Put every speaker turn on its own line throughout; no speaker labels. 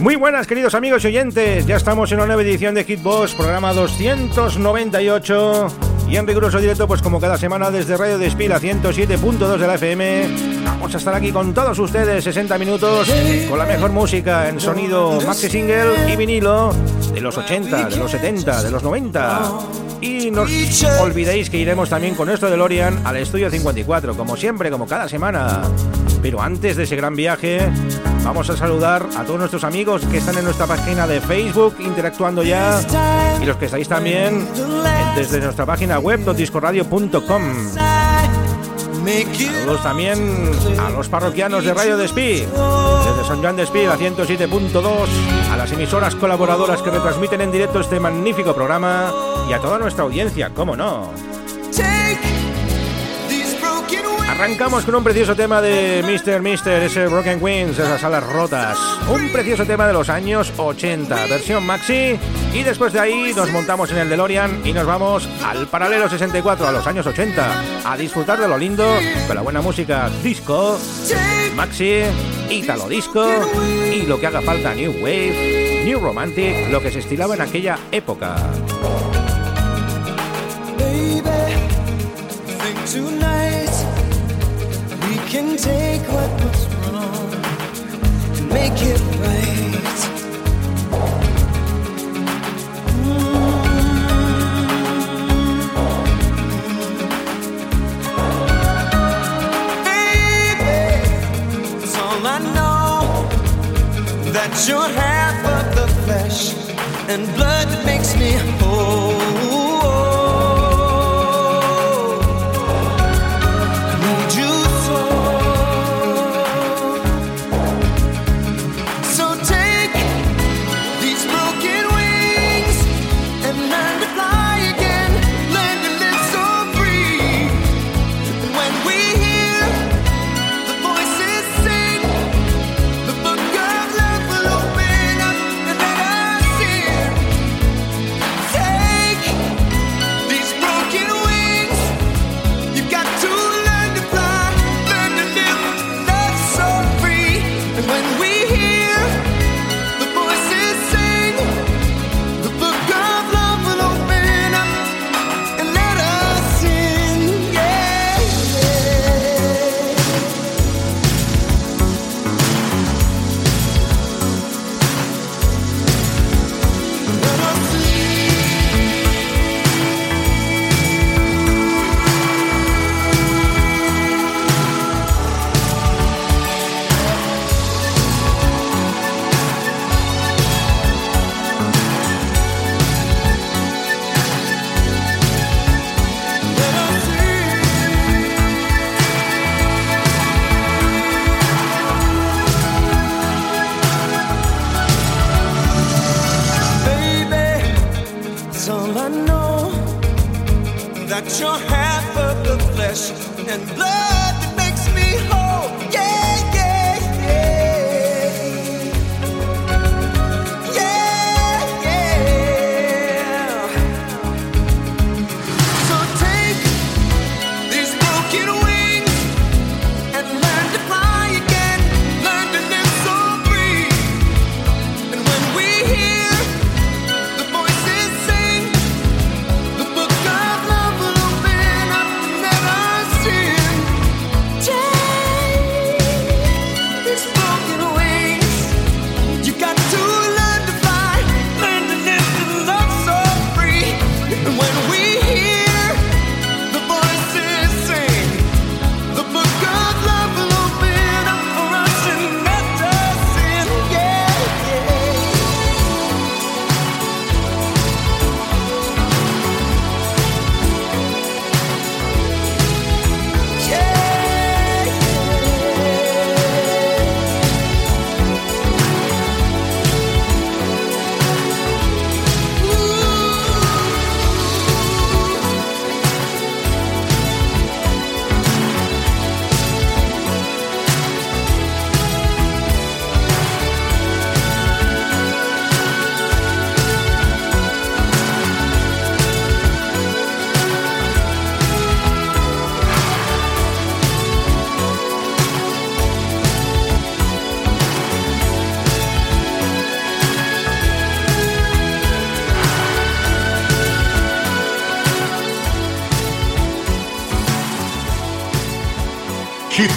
Muy buenas queridos amigos y oyentes, ya estamos en una nueva edición de Hitbox, programa 298 y en riguroso directo pues como cada semana desde Radio Despila 107.2 de la FM vamos a estar aquí con todos ustedes 60 minutos con la mejor música en sonido maxi single y vinilo de los 80, de los 70, de los 90 y no olvidéis que iremos también con nuestro DeLorean al estudio 54 como siempre, como cada semana. Pero antes de ese gran viaje, vamos a saludar a todos nuestros amigos que están en nuestra página de Facebook interactuando ya y los que estáis también desde nuestra página web discoradio.com. Saludos también a los parroquianos de Radio Despí, desde Son Juan Despí, la 107.2, a las emisoras colaboradoras que retransmiten en directo este magnífico programa y a toda nuestra audiencia, cómo no. Arrancamos con un precioso tema de Mr. Mister, ese Broken Wings, esas alas rotas. Un precioso tema de los años 80, versión maxi. Y después de ahí nos montamos en el DeLorean y nos vamos al paralelo 64, a los años 80, a disfrutar de lo lindo, con la buena música disco, maxi, italo disco y lo que haga falta New Wave, New Romantic, lo que se estilaba en aquella época. Can take what was wrong and make it right. Mm. Baby So I know that you're half of the flesh and blood that makes me whole.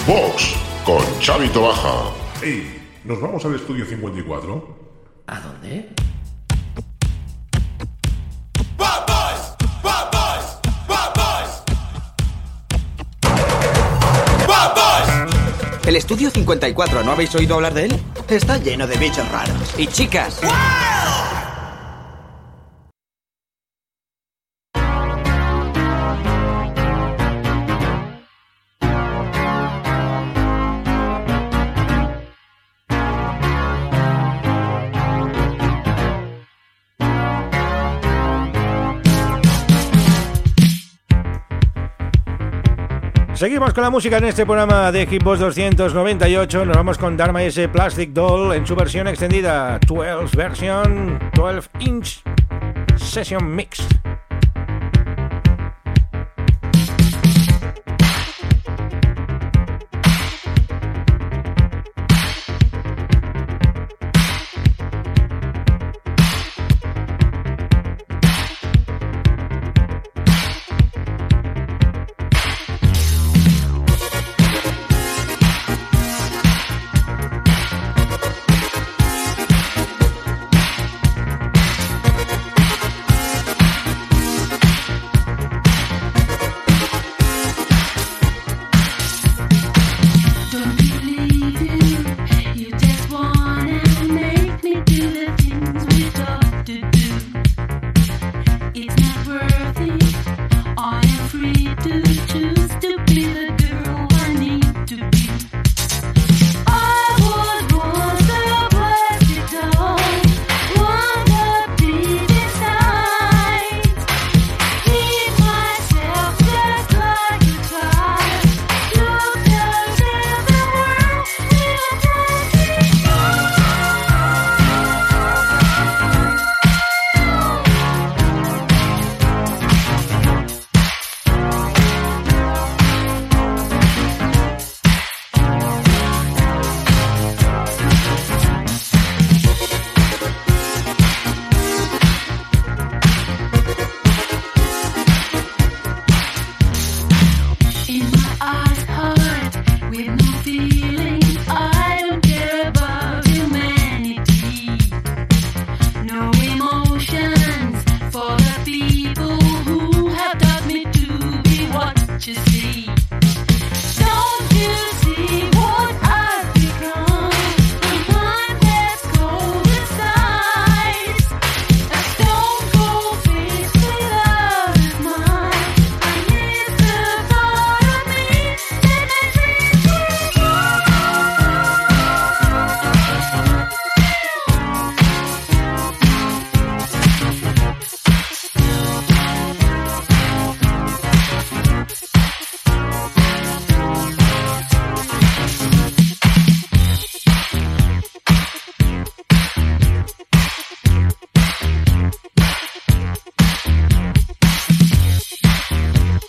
Hitbox con Chavito Baja. Hey, ¿nos vamos al estudio 54?
¿A dónde?
El estudio 54, ¿no habéis oído hablar de él? Está lleno de bichos raros. Y chicas.
Seguimos con la música en este programa de Hitbox 298. Nos vamos con Dharma S Plastic Doll en su versión extendida 12 version 12 inch session mix.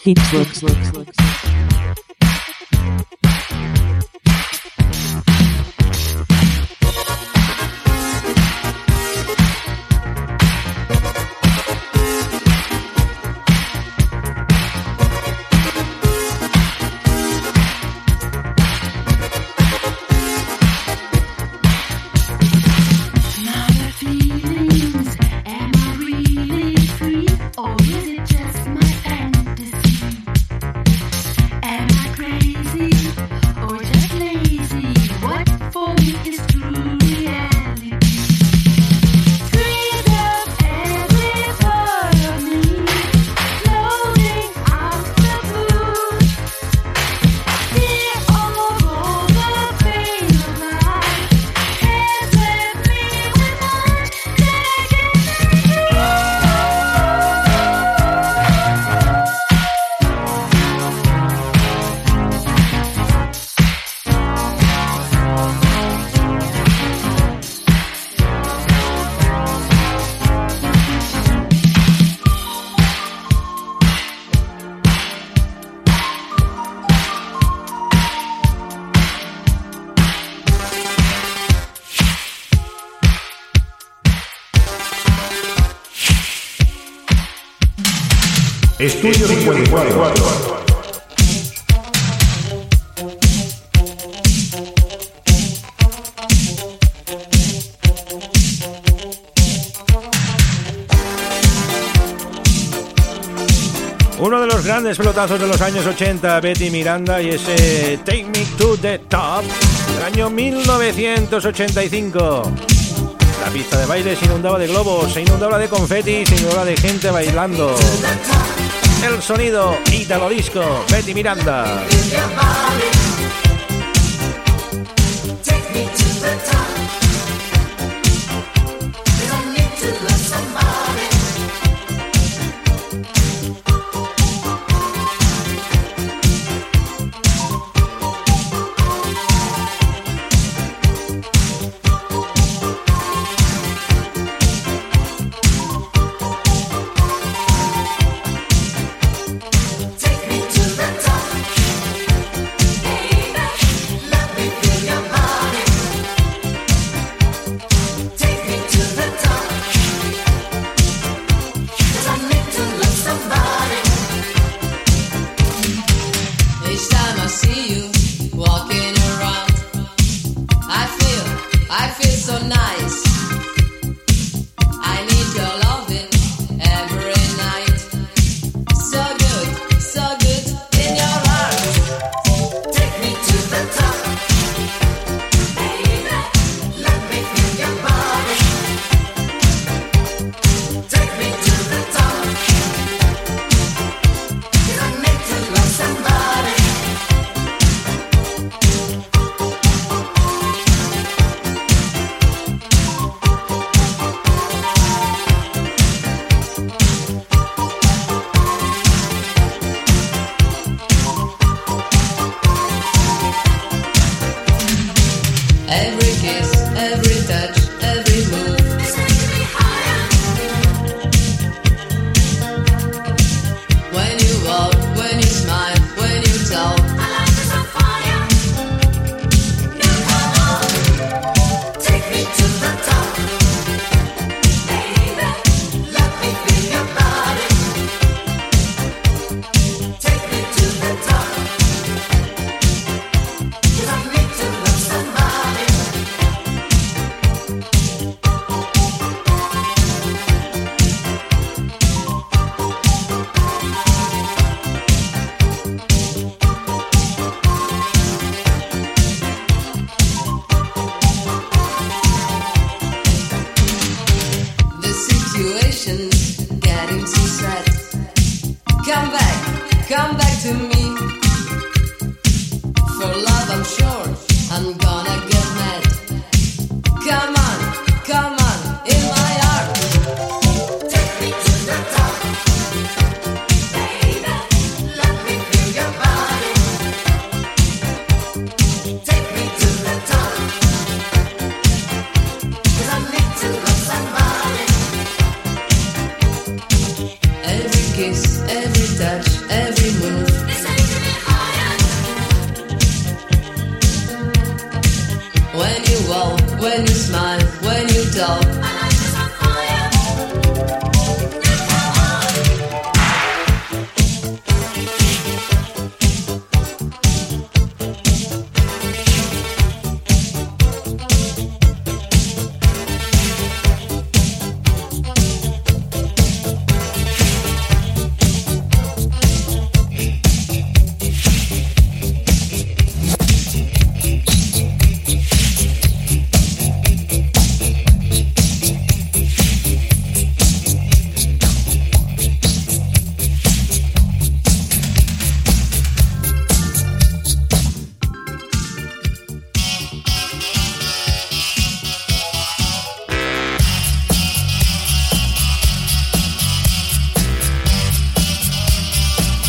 Estudio 54.
Pelotazos de los años 80, Betty Miranda, y ese Take Me to the Top del año 1985. La pista de baile se inundaba de globos, se inundaba de confeti, se inundaba de gente bailando. El sonido Italo Disco, Betty Miranda.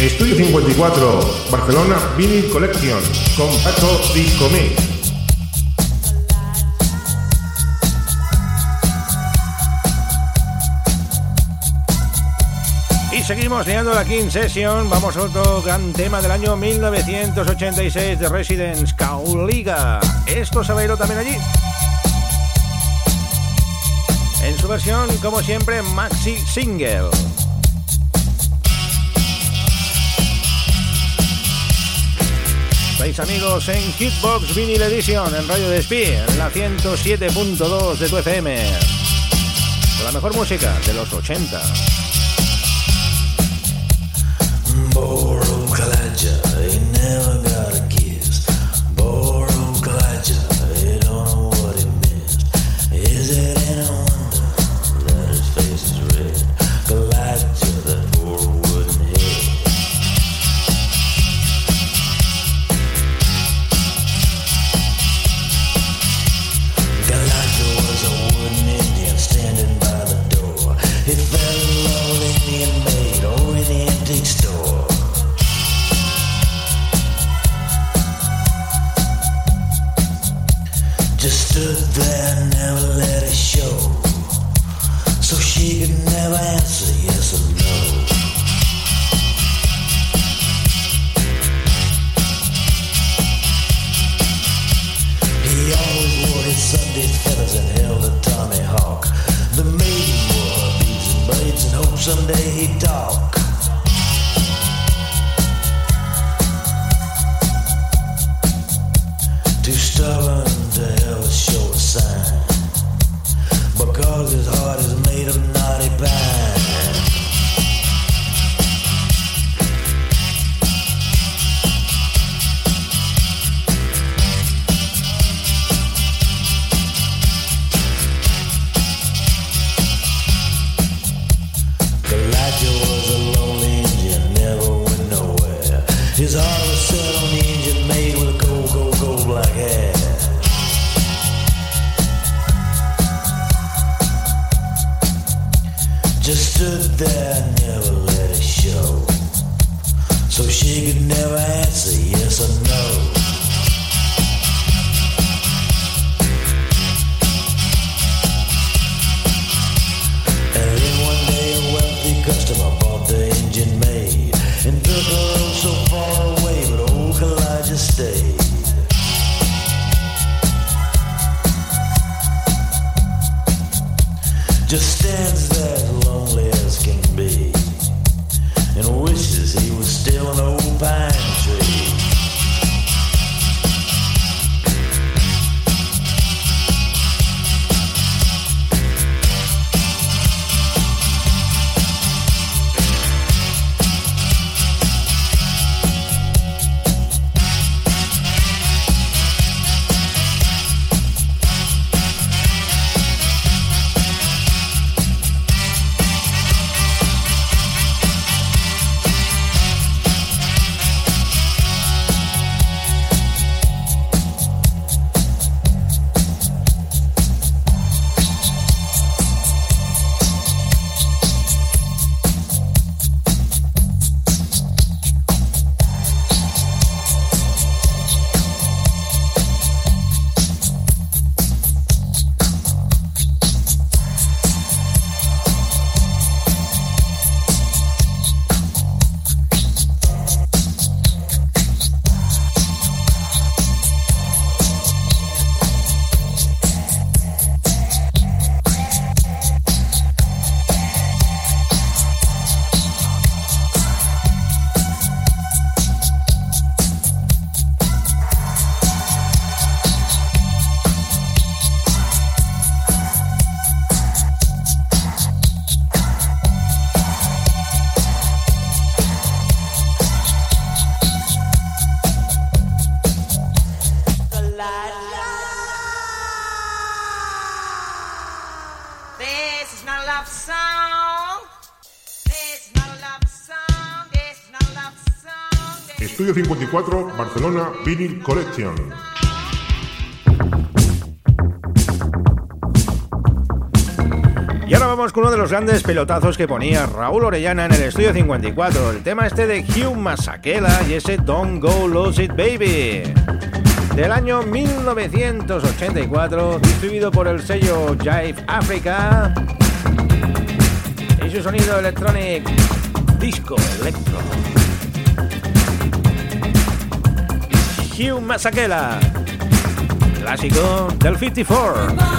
Estudio 54, Barcelona Vinyl Collection, Disco Mix.
Y seguimos leyendo la King Session. Vamos a otro gran tema del año 1986 de Residence, Cauliga. Esto se bailó también allí. En su versión, como siempre, maxi single. Amigos en Hitbox Vinyl Edition en Radio Despí, en la 107.2 de tu FM. la mejor música de los 80.
54 Barcelona Vinyl Collection.
Y ahora vamos con uno de los grandes pelotazos que ponía Raúl Orellana en el estudio 54, el tema este de Hugh Masaquela y ese Don't Go Lose It Baby. Del año 1984, distribuido por el sello Jive Africa. Y su sonido electronic disco electro. Hugh Masaquela, clásico del 54.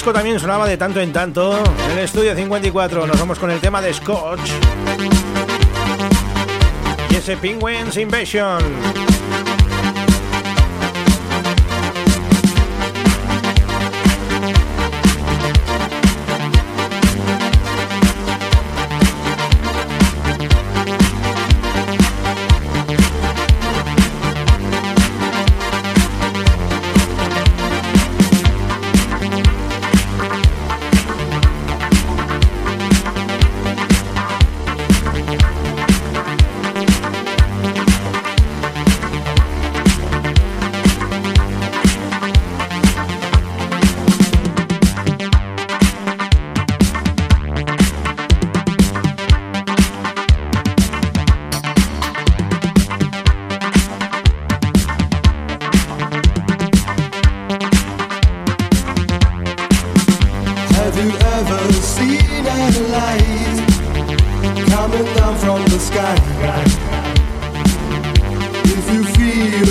Disco también sonaba de tanto en tanto en el estudio 54. Nos vamos con el tema de Scotch. Y ese Penguins Invasion.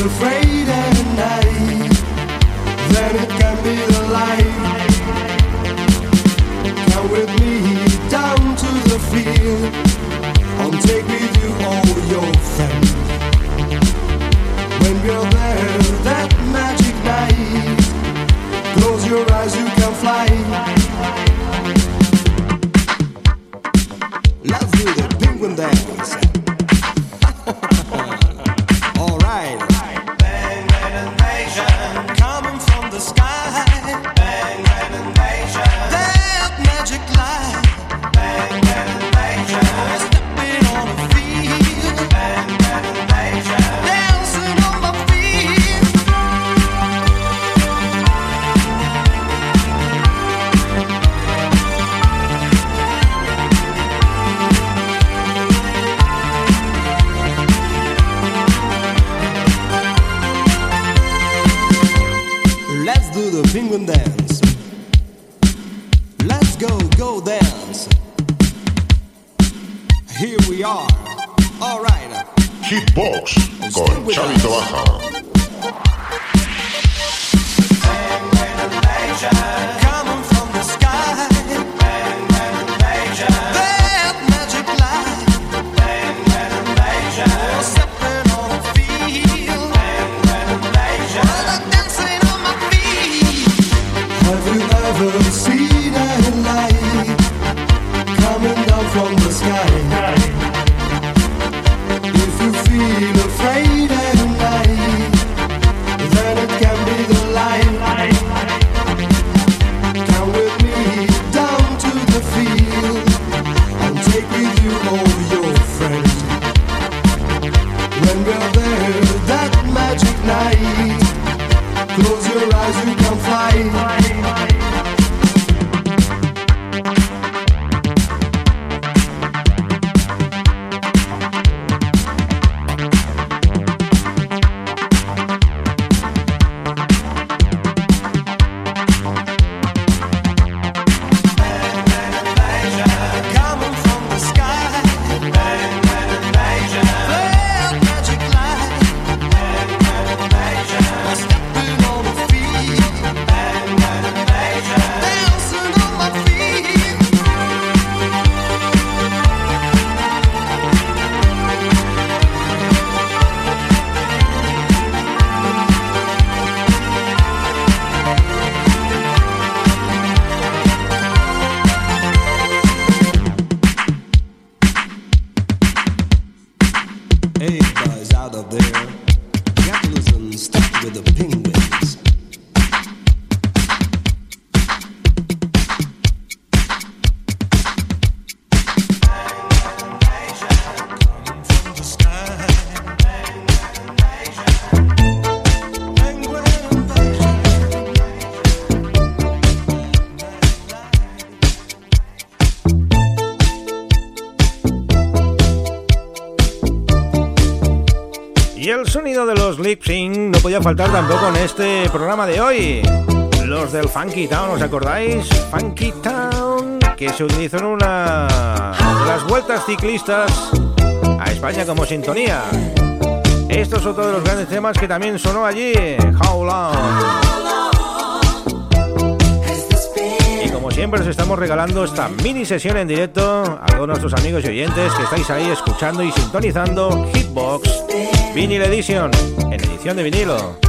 afraid. No podía faltar tampoco en este programa de hoy. Los del Funky Town, ¿os acordáis? Funky Town.
que se utilizó en una de las vueltas ciclistas a España como sintonía. Esto es otro de los grandes temas que también sonó allí, How Long. Y como siempre os estamos regalando esta mini sesión en directo a todos nuestros amigos y oyentes que estáis ahí escuchando y sintonizando Hitbox Vinyl Edition en edición de vinilo.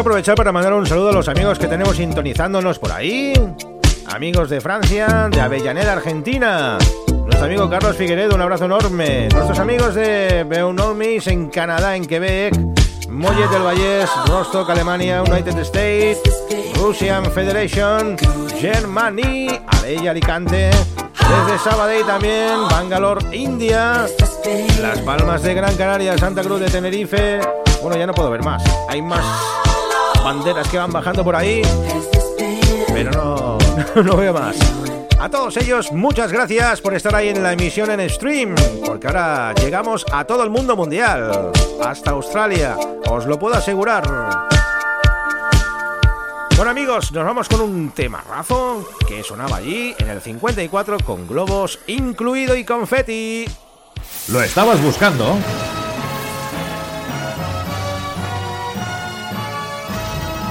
Aprovechar para mandar un saludo a los amigos que tenemos sintonizándonos por ahí. Amigos de Francia, de Avellaneda, Argentina. Nuestro amigo Carlos Figueredo, un abrazo enorme. Nuestros amigos de Beunolmis en Canadá, en Quebec. Mollet del Vallés, Rostock, Alemania, United States, Russian Federation, Germany, Alella, Alicante, desde Sabadell también, Bangalore, India, Las Palmas de Gran Canaria, Santa Cruz de Tenerife. Bueno, ya no puedo ver más. Hay más banderas que van bajando por ahí. Pero no, no veo más. A todos ellos, muchas gracias por estar ahí en la emisión en stream, porque ahora llegamos a todo el mundo mundial, hasta Australia, os lo puedo asegurar. Bueno amigos, nos vamos con un temarrazo que sonaba allí en el 54 con globos incluido y confeti.
¿Lo estabas buscando?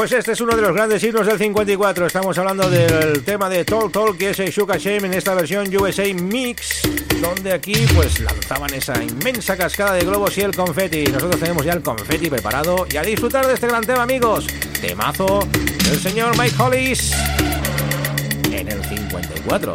Pues este es uno de los grandes himnos del 54. Estamos hablando del tema de Talk Talk, que es el Shuka Shame en esta versión USA Mix, donde aquí pues lanzaban esa inmensa cascada de globos y el confeti. Nosotros tenemos ya el confeti preparado y a disfrutar de este gran tema, amigos. Temazo del señor Mike Hollis en el 54.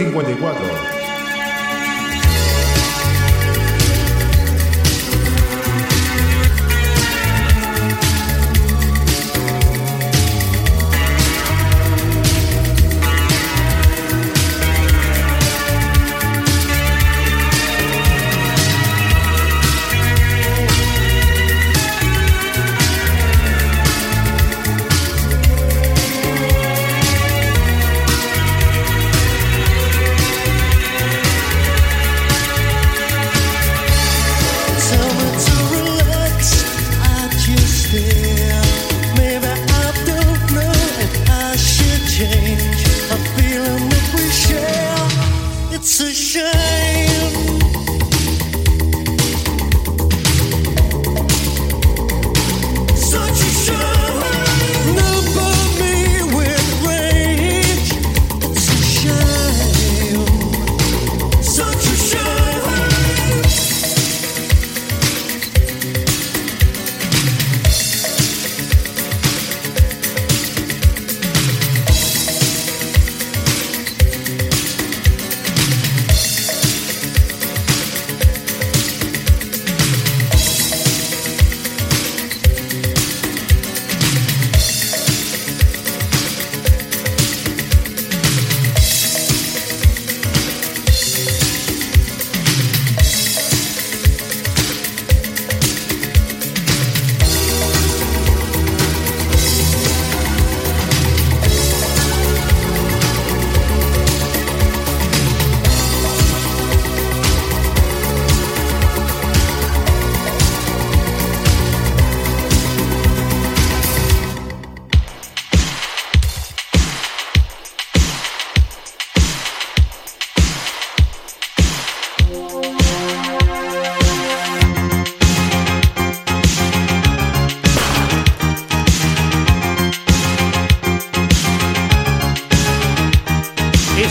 50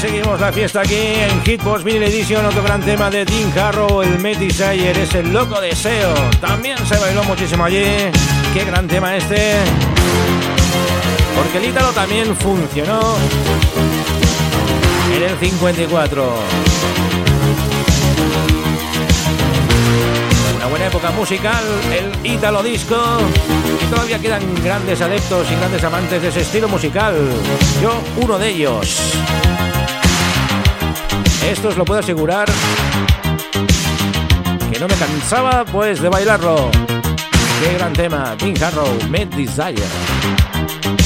Seguimos la fiesta aquí en Hitbox Vinyl Edition, otro gran tema de Dean Harrow, el Metisire, es el loco deseo. También se bailó muchísimo allí. Qué gran tema este. Porque el Ítalo también funcionó en el 54. Una buena época musical, el Ítalo Disco. Y todavía quedan grandes adeptos y grandes amantes de ese estilo musical. Yo, uno de ellos. Esto os lo puedo asegurar. Que no me cansaba pues de bailarlo. Qué gran tema, Tim Harrow, Mad Desire.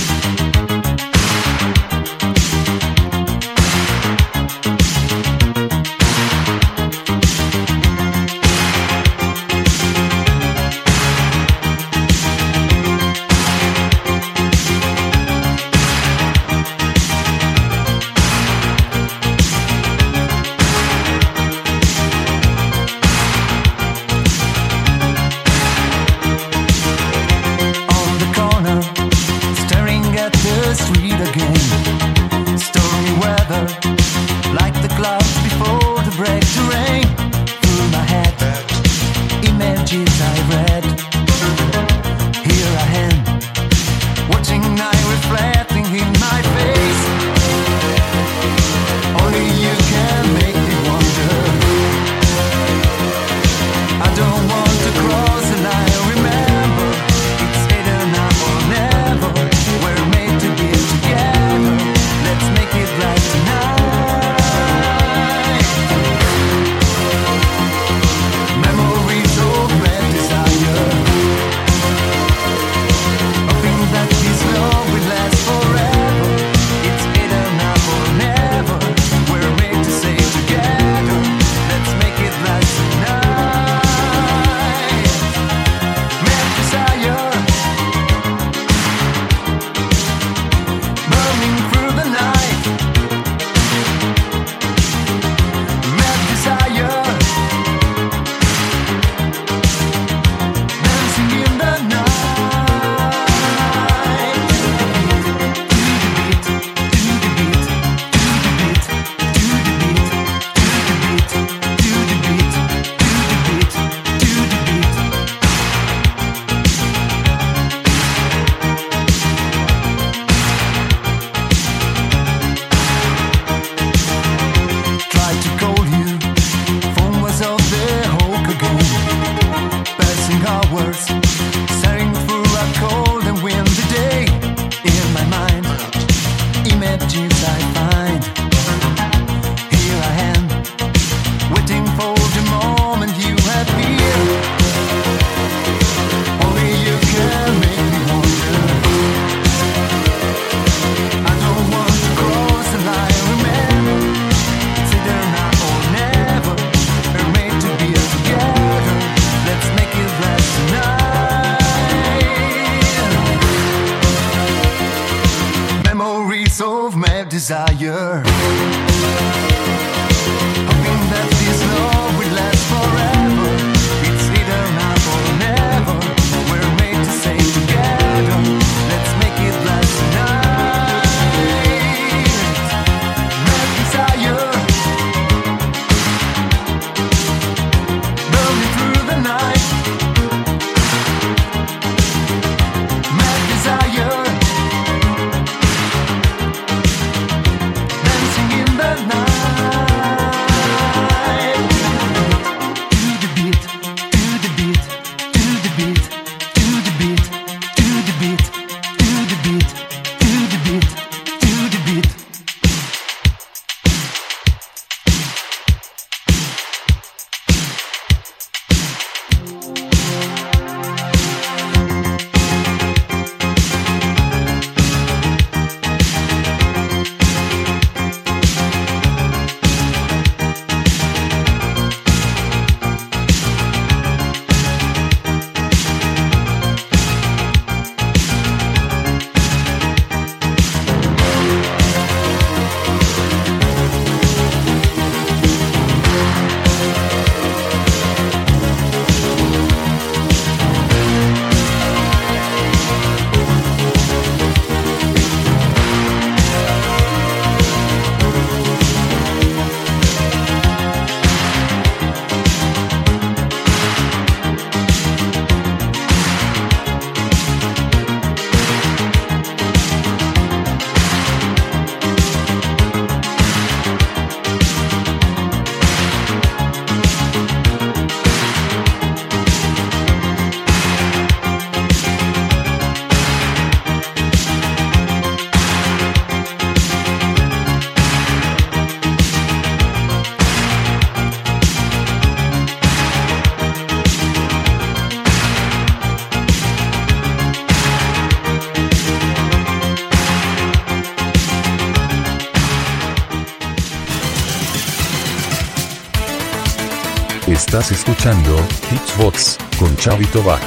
Estás escuchando Hitsbox con Chavito Baja.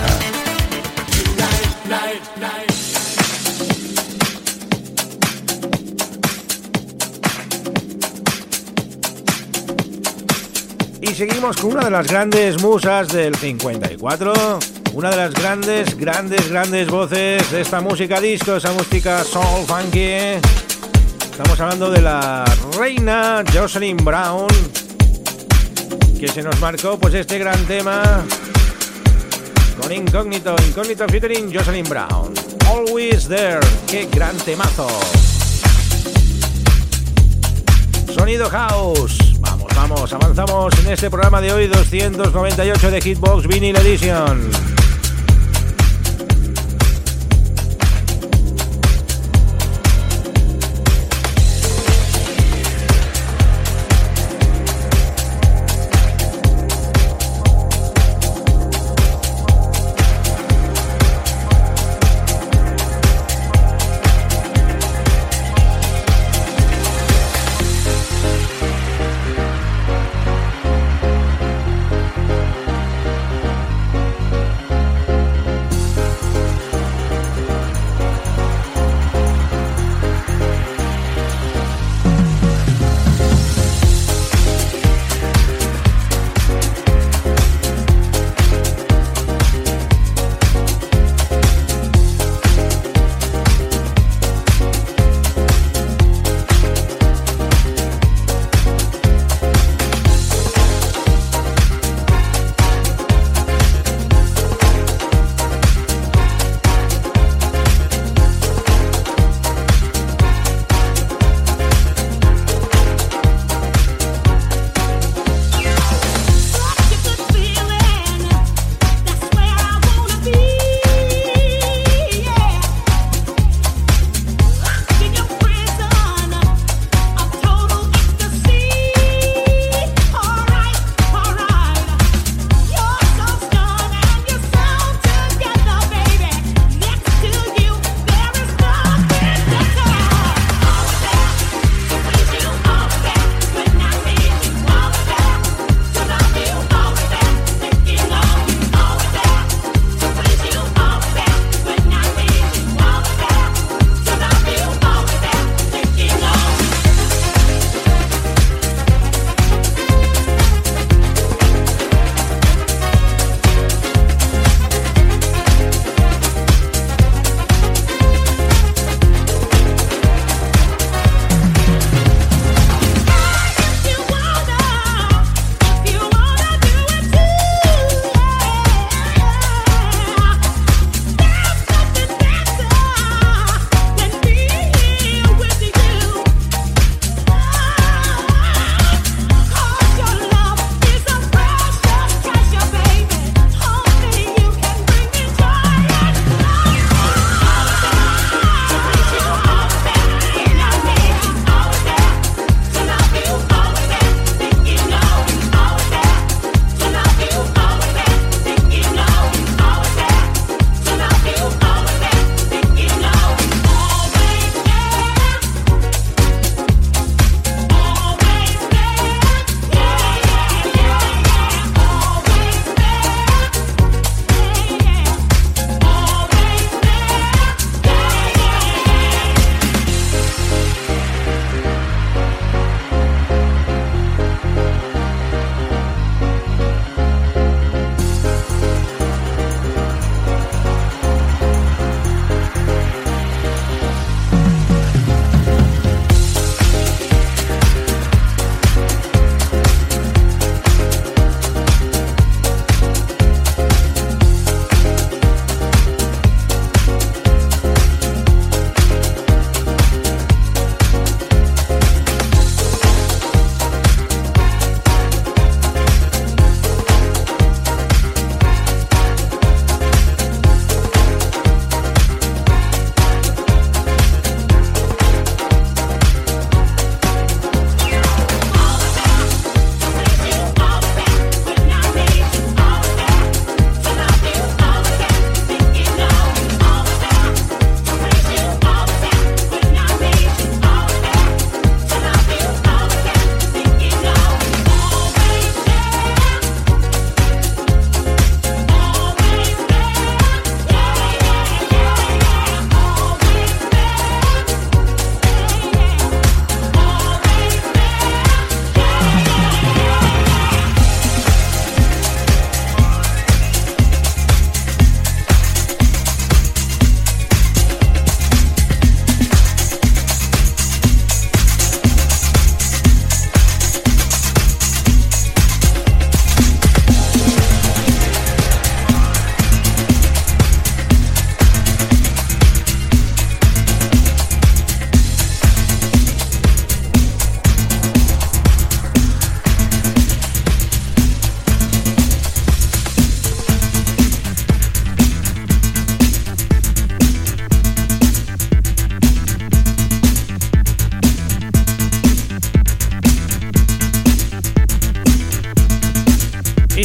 Y seguimos con una de las grandes musas del 54, una de las grandes, grandes, grandes voces de esta música disco, esa música soul funky. Estamos hablando de la reina Jocelyn Brown, que se nos marcó pues este gran tema con Incógnito, Incógnito featuring Jocelyn Brown. Always There, qué gran temazo. Sonido House. Vamos, vamos, avanzamos en este programa de hoy 298 de Hitbox Vinyl Edition.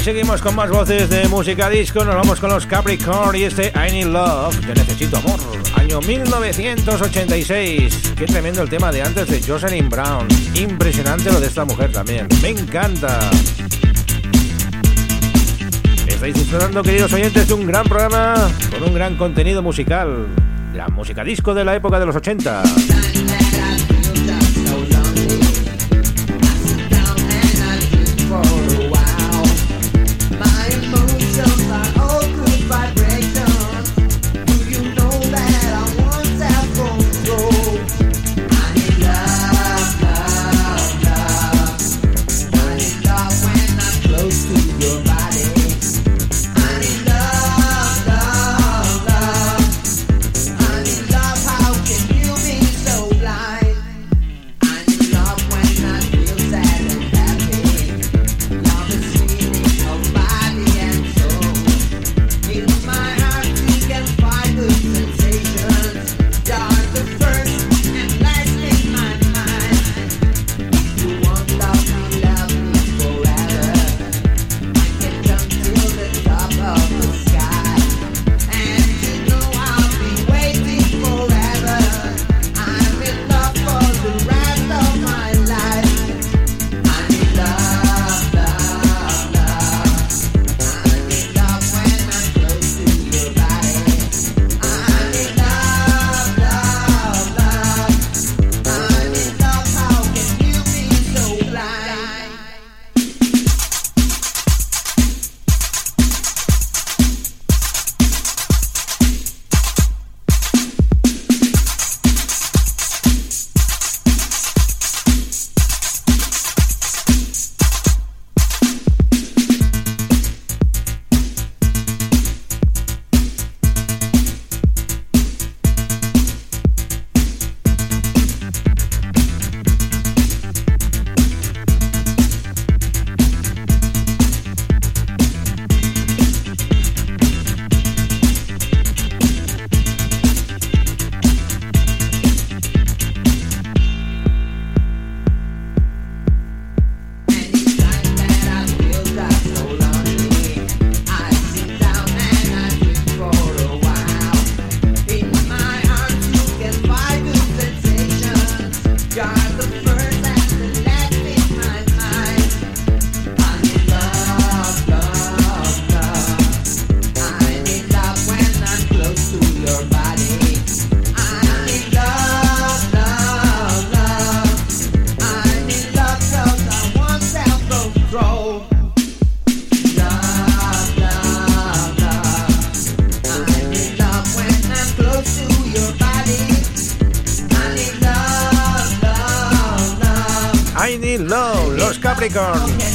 Seguimos con más voces de música disco. Nos vamos con los Capricorn y este I Need Love, Yo necesito amor. Año 1986. Qué tremendo el tema de antes de Jocelyn Brown. Impresionante lo de esta mujer también. Me encanta. Estáis disfrutando, queridos oyentes, de un gran programa con un gran contenido musical. La música disco de la época de los 80.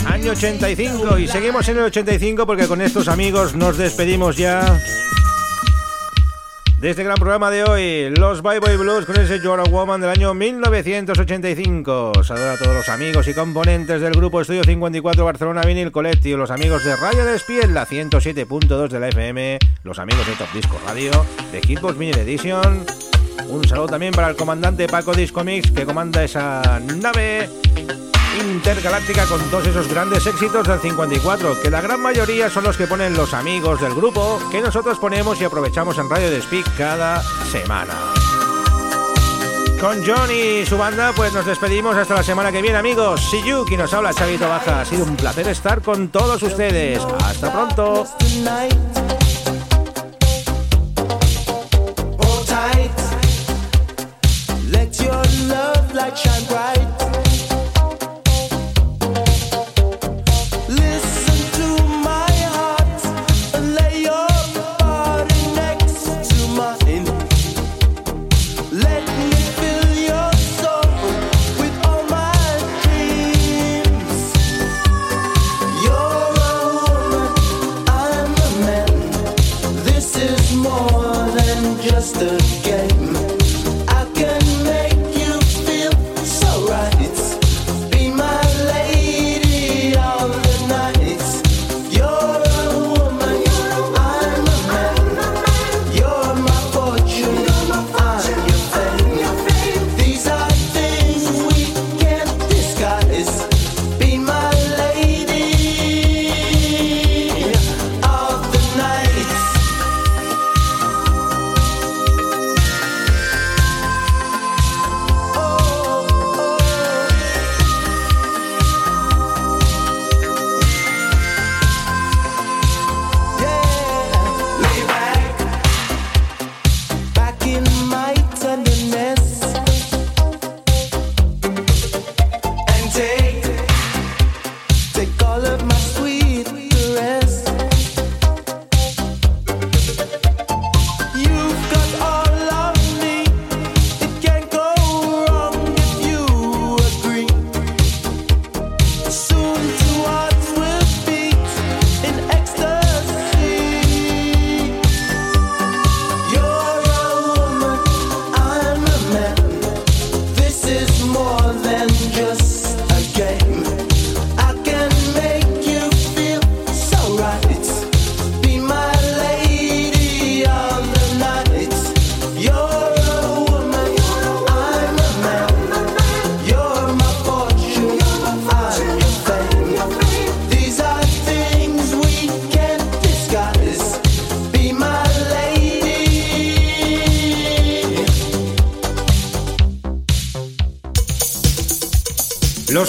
Año 85. Y seguimos en el 85 porque con estos amigos nos despedimos ya de este gran programa de hoy, los Bye Bye Blues con ese You're Woman del año 1985. Saludos a todos los amigos y componentes del grupo Estudio 54 Barcelona Vinyl Collective, los amigos de Radio Despiel, la 107.2 de la FM, los amigos de Top Disco Radio, de Hitbox Vinyl Edition. Un saludo también para el comandante Paco Disco Mix que comanda esa nave intergaláctica con todos esos grandes éxitos del 54, que la gran mayoría son los que ponen los amigos del grupo, que nosotros ponemos y aprovechamos en Radio Speak cada semana. Con Johnny y su banda, pues nos despedimos hasta la semana que viene, amigos. Quien nos habla, Chavito Baja. Ha sido un placer estar con todos ustedes. Hasta pronto.